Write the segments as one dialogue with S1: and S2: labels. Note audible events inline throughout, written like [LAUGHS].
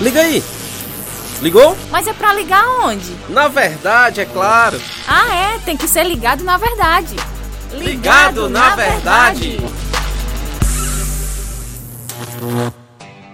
S1: Liga aí. Ligou?
S2: Mas é pra ligar onde?
S1: Na verdade, é claro.
S2: Ah, é, tem que ser ligado na verdade.
S1: Ligado, na, verdade.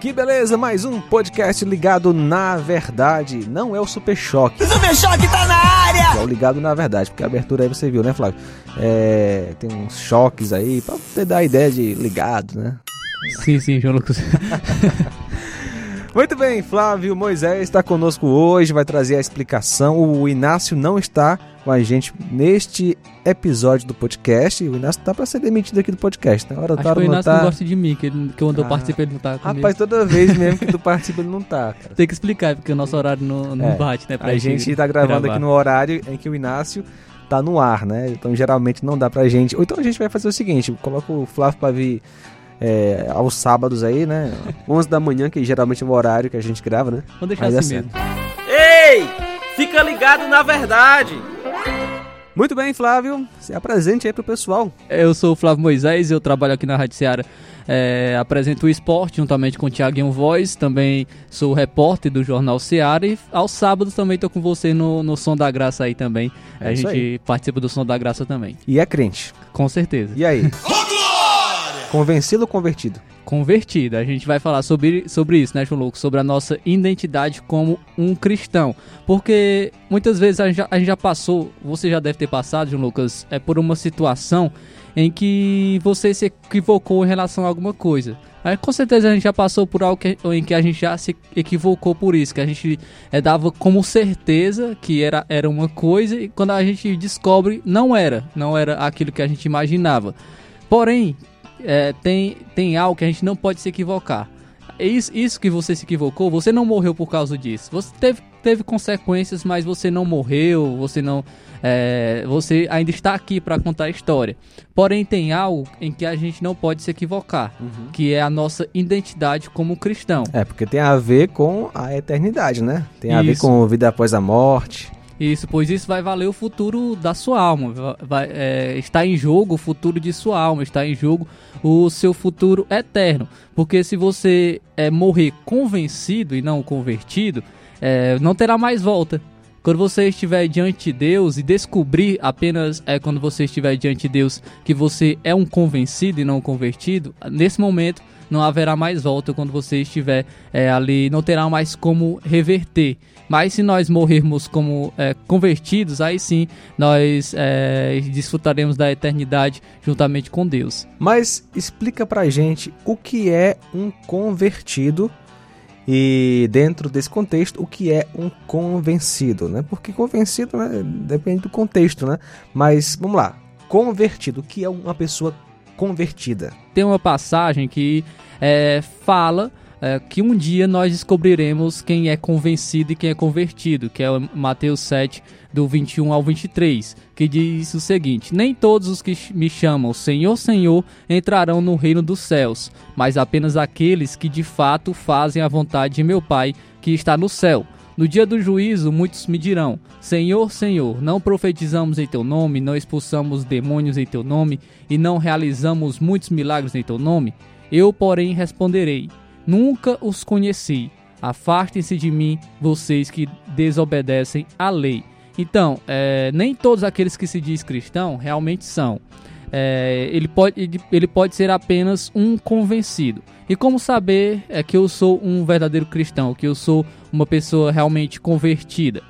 S3: Que beleza, mais um podcast ligado na verdade. Não é o Super Choque.
S4: Super Choque tá na área!
S3: É o ligado na verdade, porque a abertura aí você viu, né, Flávio? É, tem uns choques aí, pra você dar a ideia de ligado, né?
S5: Sim, sim, João Lucas. [LAUGHS]
S3: Muito bem, Flávio Moisés está conosco hoje, vai trazer a explicação. O Inácio não está com a gente neste episódio do podcast. O Inácio tá para ser demitido aqui do podcast, né?
S5: Hora Acho que o Inácio
S3: tá...
S5: não gosta de mim, que, ele, que quando ah, eu participo ele não tá comigo.
S3: Rapaz, toda vez mesmo que tu [LAUGHS] participa ele não tá, cara.
S5: Tem que explicar, porque o nosso horário não, não é, bate, né?
S3: Pra a gente tá gravando gravar. aqui no horário em que o Inácio tá no ar, né? Então geralmente não dá pra gente. Ou então a gente vai fazer o seguinte, coloca o Flávio pra vir é, aos sábados aí, né? 11 da manhã, que geralmente é o horário que a gente grava, né?
S5: Vamos deixar Mas assim
S3: é
S5: mesmo.
S1: Ei! Fica ligado na verdade!
S3: Muito bem, Flávio. Se apresente aí pro pessoal.
S5: Eu sou o Flávio Moisés, eu trabalho aqui na Rádio Seara. É, apresento o esporte juntamente com o Thiaguinho Voz, também sou repórter do Jornal Seara e aos sábados também estou com você no, no Som da Graça aí também. É a gente aí. participa do Som da Graça também.
S3: E é crente?
S5: Com certeza.
S3: E aí? [LAUGHS] Convencido ou convertido?
S5: Convertido. A gente vai falar sobre, sobre isso, né, João Lucas? Sobre a nossa identidade como um cristão. Porque muitas vezes a gente, já, a gente já passou, você já deve ter passado, João Lucas, é por uma situação em que você se equivocou em relação a alguma coisa. Aí, com certeza a gente já passou por algo que, em que a gente já se equivocou por isso, que a gente é, dava como certeza que era, era uma coisa e quando a gente descobre não era, não era aquilo que a gente imaginava. Porém, é, tem, tem algo que a gente não pode se equivocar. Isso, isso que você se equivocou, você não morreu por causa disso. Você teve, teve consequências, mas você não morreu, você não. É, você ainda está aqui para contar a história. Porém, tem algo em que a gente não pode se equivocar, uhum. que é a nossa identidade como cristão.
S3: É, porque tem a ver com a eternidade, né? Tem a isso. ver com vida após a morte.
S5: Isso, pois isso vai valer o futuro da sua alma. Vai, é, está em jogo o futuro de sua alma, está em jogo o seu futuro eterno. Porque se você é, morrer convencido e não convertido, é, não terá mais volta. Quando você estiver diante de Deus e descobrir apenas é, quando você estiver diante de Deus que você é um convencido e não convertido, nesse momento não haverá mais volta quando você estiver é, ali, não terá mais como reverter. Mas se nós morrermos como é, convertidos, aí sim nós é, desfrutaremos da eternidade juntamente com Deus.
S3: Mas explica pra gente o que é um convertido e dentro desse contexto, o que é um convencido, né? Porque convencido né, depende do contexto, né? Mas vamos lá, convertido, o que é uma pessoa convertida?
S5: Tem uma passagem que é, fala é, que um dia nós descobriremos quem é convencido e quem é convertido, que é Mateus 7, do 21 ao 23, que diz o seguinte: Nem todos os que me chamam Senhor, Senhor entrarão no reino dos céus, mas apenas aqueles que de fato fazem a vontade de meu Pai que está no céu. No dia do juízo, muitos me dirão: Senhor, Senhor, não profetizamos em teu nome, não expulsamos demônios em teu nome e não realizamos muitos milagres em teu nome? Eu, porém, responderei: Nunca os conheci. Afastem-se de mim, vocês que desobedecem à lei. Então, é, nem todos aqueles que se diz cristão realmente são. É, ele, pode, ele pode ser apenas um convencido. E como saber é que eu sou um verdadeiro cristão, que eu sou uma pessoa realmente convertida?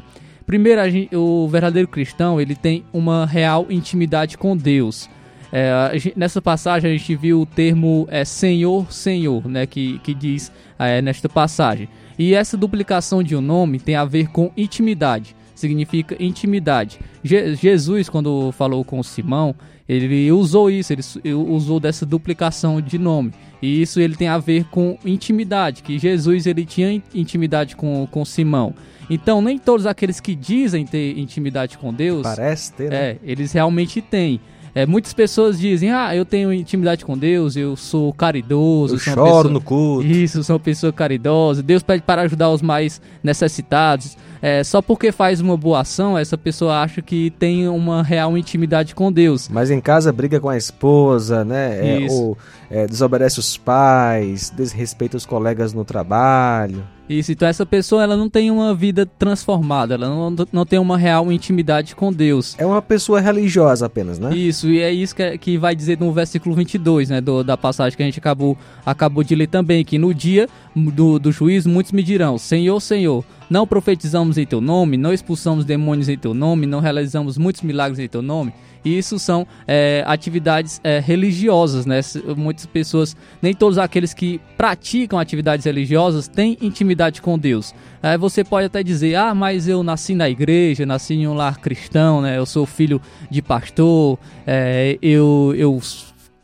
S5: Primeiro, gente, o verdadeiro cristão ele tem uma real intimidade com Deus. É, gente, nessa passagem a gente viu o termo é, Senhor, Senhor, né, que, que diz é, nesta passagem. E essa duplicação de um nome tem a ver com intimidade, significa intimidade. Je Jesus, quando falou com Simão, ele usou isso, ele usou dessa duplicação de nome. E isso ele tem a ver com intimidade, que Jesus ele tinha intimidade com, com Simão. Então, nem todos aqueles que dizem ter intimidade com Deus.
S3: Parece ter, né?
S5: É, eles realmente têm. É, muitas pessoas dizem, ah, eu tenho intimidade com Deus, eu sou caridoso.
S3: Eu choro
S5: pessoa...
S3: no culto.
S5: Isso, sou uma pessoa caridosa. Deus pede para ajudar os mais necessitados. É, só porque faz uma boa ação, essa pessoa acha que tem uma real intimidade com Deus.
S3: Mas em casa briga com a esposa, né? É, ou é, desobedece os pais, desrespeita os colegas no trabalho.
S5: Isso, então essa pessoa ela não tem uma vida transformada, ela não, não tem uma real intimidade com Deus.
S3: É uma pessoa religiosa apenas, né?
S5: Isso, e é isso que, que vai dizer no versículo 22, né, do, da passagem que a gente acabou, acabou de ler também, que no dia do, do juízo muitos me dirão, Senhor, Senhor, não profetizamos em teu nome, não expulsamos demônios em teu nome, não realizamos muitos milagres em teu nome. E isso são é, atividades é, religiosas, né? Muitas pessoas, nem todos aqueles que praticam atividades religiosas têm intimidade com Deus. Aí você pode até dizer, ah, mas eu nasci na igreja, nasci em um lar cristão, né? Eu sou filho de pastor, é, eu, eu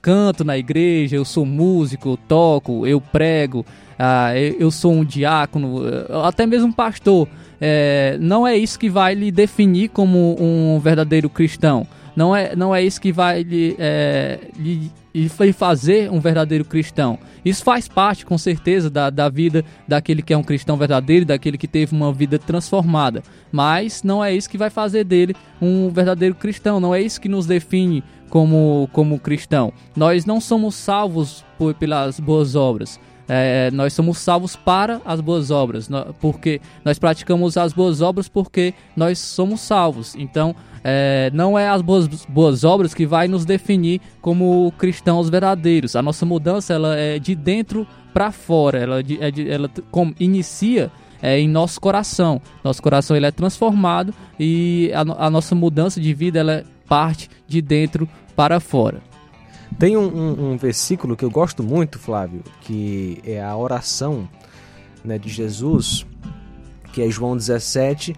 S5: canto na igreja, eu sou músico, eu toco, eu prego, ah, eu sou um diácono, até mesmo um pastor. É, não é isso que vai lhe definir como um verdadeiro cristão. Não é, não é isso que vai lhe, é, lhe, lhe fazer um verdadeiro cristão. Isso faz parte, com certeza, da, da vida daquele que é um cristão verdadeiro, daquele que teve uma vida transformada. Mas não é isso que vai fazer dele um verdadeiro cristão. Não é isso que nos define como, como cristão. Nós não somos salvos por, pelas boas obras. É, nós somos salvos para as boas obras, porque nós praticamos as boas obras porque nós somos salvos. Então, é, não é as boas, boas obras que vai nos definir como cristãos verdadeiros. A nossa mudança ela é de dentro para fora. Ela, é de, ela com, inicia é, em nosso coração. Nosso coração ele é transformado e a, a nossa mudança de vida ela parte de dentro para fora.
S3: Tem um, um, um, versículo que eu gosto muito, Flávio, que é a oração né, de Jesus, que é João 17,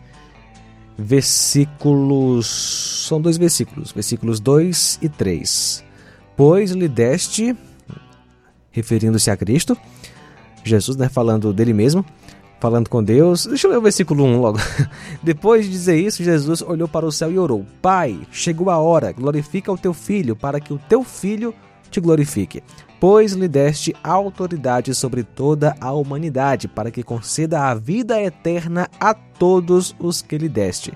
S3: versículos. São dois versículos, versículos 2 e 3. Pois lhe deste, referindo-se a Cristo, Jesus, né, falando dele mesmo, falando com Deus. Deixa eu ler o versículo 1 logo. [LAUGHS] Depois de dizer isso, Jesus olhou para o céu e orou: Pai, chegou a hora, glorifica o teu filho, para que o teu filho te glorifique. Pois lhe deste autoridade sobre toda a humanidade, para que conceda a vida eterna a todos os que lhe deste.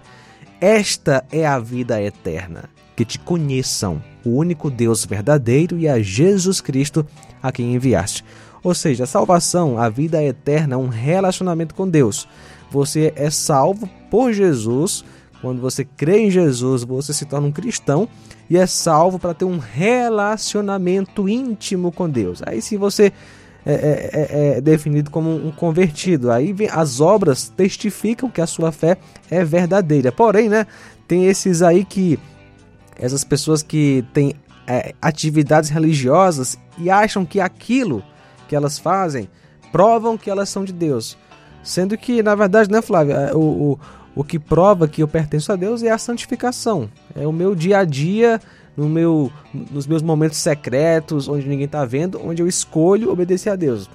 S3: Esta é a vida eterna, que te conheçam, o único Deus verdadeiro e a Jesus Cristo a quem enviaste. Ou seja, a salvação, a vida eterna, um relacionamento com Deus. Você é salvo por Jesus. Quando você crê em Jesus, você se torna um cristão e é salvo para ter um relacionamento íntimo com Deus. Aí, se você é, é, é, é, definido como um convertido, aí vem, as obras testificam que a sua fé é verdadeira. Porém, né, tem esses aí que essas pessoas que têm é, atividades religiosas e acham que aquilo que elas fazem provam que elas são de Deus. Sendo que, na verdade, né, Flávia, é, o, o, o que prova que eu pertenço a Deus é a santificação. É o meu dia a dia, no meu, nos meus momentos secretos, onde ninguém está vendo, onde eu escolho obedecer a Deus.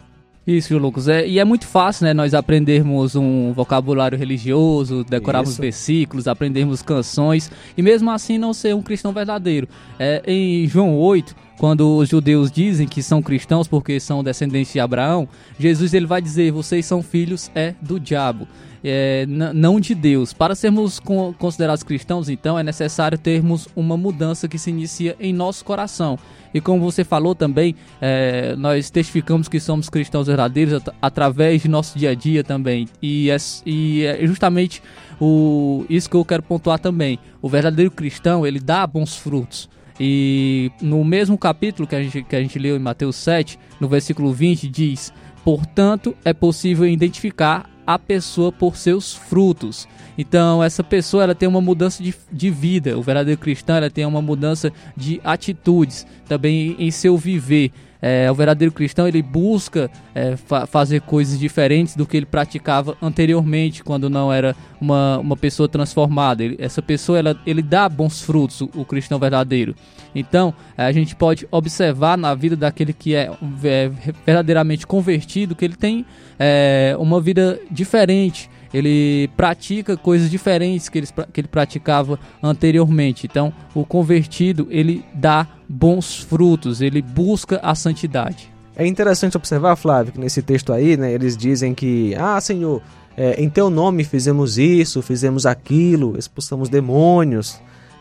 S5: Isso, Lucas. É, e é muito fácil, né? Nós aprendermos um vocabulário religioso, decorarmos Isso. versículos, aprendermos canções e mesmo assim não ser um cristão verdadeiro. É, em João 8, quando os judeus dizem que são cristãos porque são descendentes de Abraão, Jesus ele vai dizer: vocês são filhos é do diabo, é, não de Deus. Para sermos considerados cristãos, então, é necessário termos uma mudança que se inicia em nosso coração. E como você falou também, é, nós testificamos que somos cristãos verdadeiros at através de nosso dia a dia também. E é, e é justamente o, isso que eu quero pontuar também. O verdadeiro cristão, ele dá bons frutos. E no mesmo capítulo que a gente, que a gente leu em Mateus 7, no versículo 20, diz: Portanto, é possível identificar a pessoa por seus frutos. Então, essa pessoa ela tem uma mudança de, de vida. O verdadeiro cristão ela tem uma mudança de atitudes, também em seu viver. É, o verdadeiro cristão ele busca é, fa fazer coisas diferentes do que ele praticava anteriormente, quando não era uma, uma pessoa transformada. Ele, essa pessoa ela, ele dá bons frutos, o, o cristão verdadeiro. Então, a gente pode observar na vida daquele que é, é verdadeiramente convertido que ele tem é, uma vida diferente ele pratica coisas diferentes que ele, que ele praticava anteriormente. Então, o convertido, ele dá bons frutos, ele busca a santidade.
S3: É interessante observar, Flávio, que nesse texto aí, né, eles dizem que, ah, Senhor, é, em teu nome fizemos isso, fizemos aquilo, expulsamos demônios,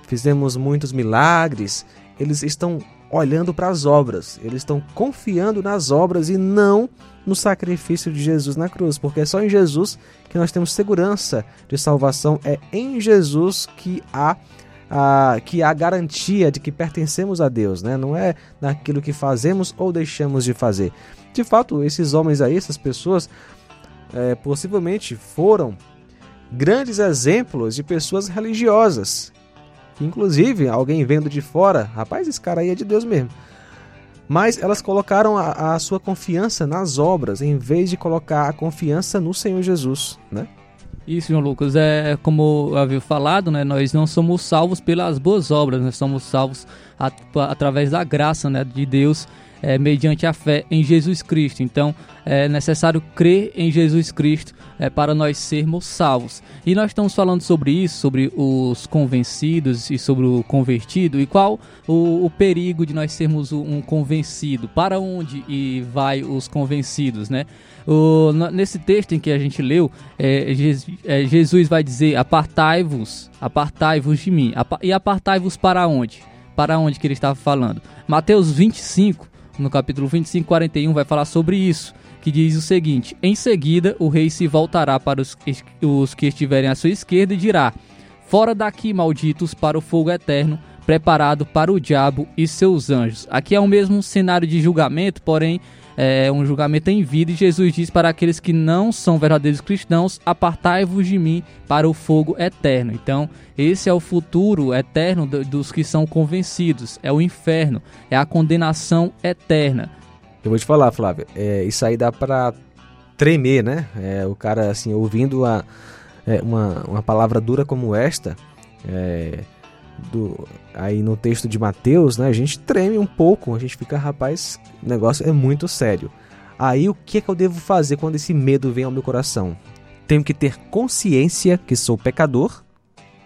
S3: fizemos muitos milagres. Eles estão olhando para as obras, eles estão confiando nas obras e não no sacrifício de Jesus na cruz, porque é só em Jesus que nós temos segurança de salvação, é em Jesus que há a, que há garantia de que pertencemos a Deus, né? não é naquilo que fazemos ou deixamos de fazer. De fato, esses homens aí, essas pessoas, é, possivelmente foram grandes exemplos de pessoas religiosas. Inclusive, alguém vendo de fora, rapaz, esse cara aí é de Deus mesmo. Mas elas colocaram a, a sua confiança nas obras, em vez de colocar a confiança no Senhor Jesus, né?
S5: Isso, João Lucas, é como eu havia falado, né? Nós não somos salvos pelas boas obras, nós somos salvos at através da graça, né, de Deus é, mediante a fé em Jesus Cristo. Então é necessário crer em Jesus Cristo é, para nós sermos salvos. E nós estamos falando sobre isso, sobre os convencidos e sobre o convertido, e qual o, o perigo de nós sermos um convencido, para onde e vai os convencidos, né? O, nesse texto em que a gente leu, é, é, Jesus vai dizer: Apartai-vos, apartai-vos de mim. E apartai-vos para onde? Para onde que ele estava falando? Mateus 25, no capítulo 25, 41, vai falar sobre isso, que diz o seguinte: Em seguida, o rei se voltará para os, os que estiverem à sua esquerda e dirá: Fora daqui, malditos, para o fogo eterno, preparado para o diabo e seus anjos. Aqui é o mesmo cenário de julgamento, porém é um julgamento em vida, e Jesus diz para aqueles que não são verdadeiros cristãos: apartai-vos de mim para o fogo eterno. Então, esse é o futuro eterno dos que são convencidos, é o inferno, é a condenação eterna.
S3: Eu vou te falar, Flávio, é, isso aí dá para tremer, né? É, o cara, assim, ouvindo a, é, uma, uma palavra dura como esta, é, do, aí no texto de Mateus, né, a gente treme um pouco, a gente fica, rapaz, o negócio é muito sério. Aí o que é que eu devo fazer quando esse medo vem ao meu coração? Tenho que ter consciência que sou pecador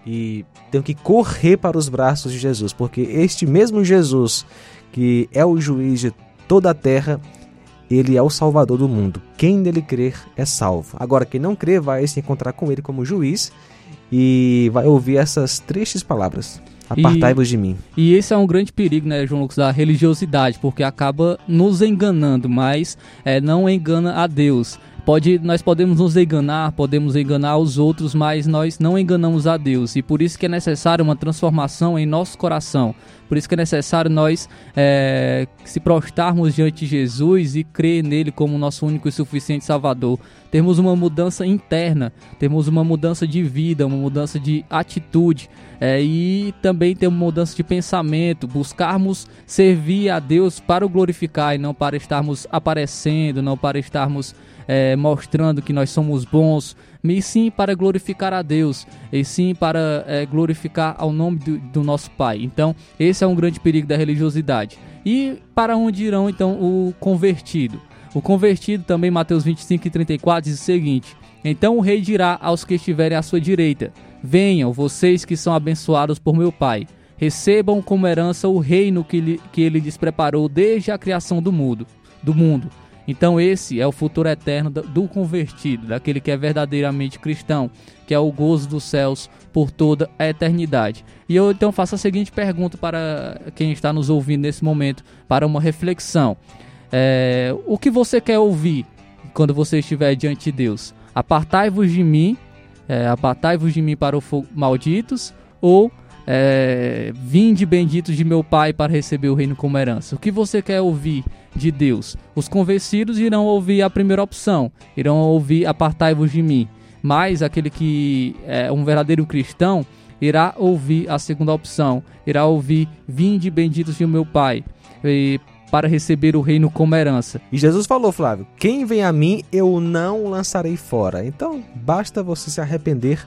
S3: e tenho que correr para os braços de Jesus, porque este mesmo Jesus, que é o juiz de toda a terra, ele é o salvador do mundo. Quem nele crer é salvo. Agora, quem não crer vai se encontrar com ele como juiz e vai ouvir essas tristes palavras. Apartai-vos de mim.
S5: E esse é um grande perigo, né, João Lucas, da religiosidade, porque acaba nos enganando, mas é, não engana a Deus. Pode, nós podemos nos enganar, podemos enganar os outros, mas nós não enganamos a Deus. E por isso que é necessário uma transformação em nosso coração. Por isso que é necessário nós é, se prostrarmos diante de Jesus e crer nele como nosso único e suficiente Salvador. Termos uma mudança interna, termos uma mudança de vida, uma mudança de atitude. É, e também ter uma mudança de pensamento, buscarmos servir a Deus para o glorificar e não para estarmos aparecendo, não para estarmos é, mostrando que nós somos bons, e sim para glorificar a Deus, e sim para é, glorificar ao nome do, do, nosso Pai. Então, esse é um grande perigo da religiosidade. E para onde irão então o convertido? O convertido também, Mateus 25 e 34, diz o seguinte: Então o rei dirá aos que estiverem à sua direita: Venham, vocês que são abençoados por meu Pai. Recebam como herança o reino que, lhe, que ele lhes preparou desde a criação do mundo. Do mundo então esse é o futuro eterno do convertido, daquele que é verdadeiramente cristão, que é o gozo dos céus por toda a eternidade. E eu então faço a seguinte pergunta para quem está nos ouvindo nesse momento, para uma reflexão. É, o que você quer ouvir quando você estiver diante de Deus? Apartai-vos de mim, é, apartai-vos de mim para o fogo malditos, ou é, vinde benditos de meu Pai para receber o reino como herança. O que você quer ouvir de Deus? Os convencidos irão ouvir a primeira opção, irão ouvir apartai-vos de mim. Mas aquele que é um verdadeiro cristão irá ouvir a segunda opção, irá ouvir vinde benditos de meu Pai. E para receber o reino como herança.
S3: E Jesus falou, Flávio: Quem vem a mim, eu não lançarei fora. Então, basta você se arrepender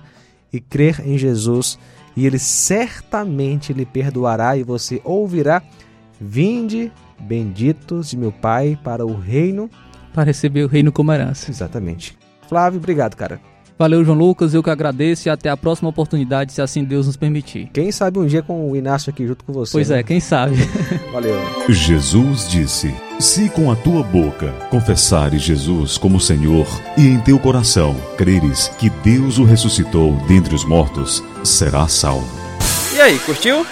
S3: e crer em Jesus e ele certamente lhe perdoará e você ouvirá: Vinde, benditos de meu Pai, para o reino.
S5: Para receber o reino como herança.
S3: Exatamente. Flávio, obrigado, cara.
S5: Valeu, João Lucas, eu que agradeço e até a próxima oportunidade, se assim Deus nos permitir.
S3: Quem sabe um dia com o Inácio aqui junto com você.
S5: Pois
S3: né?
S5: é, quem sabe. [LAUGHS]
S3: Valeu.
S4: Jesus disse: Se com a tua boca confessares Jesus como Senhor e em teu coração creres que Deus o ressuscitou dentre os mortos, serás salvo.
S1: E aí, curtiu?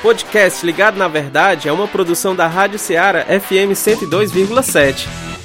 S1: Podcast Ligado na Verdade é uma produção da Rádio Ceará FM 102,7.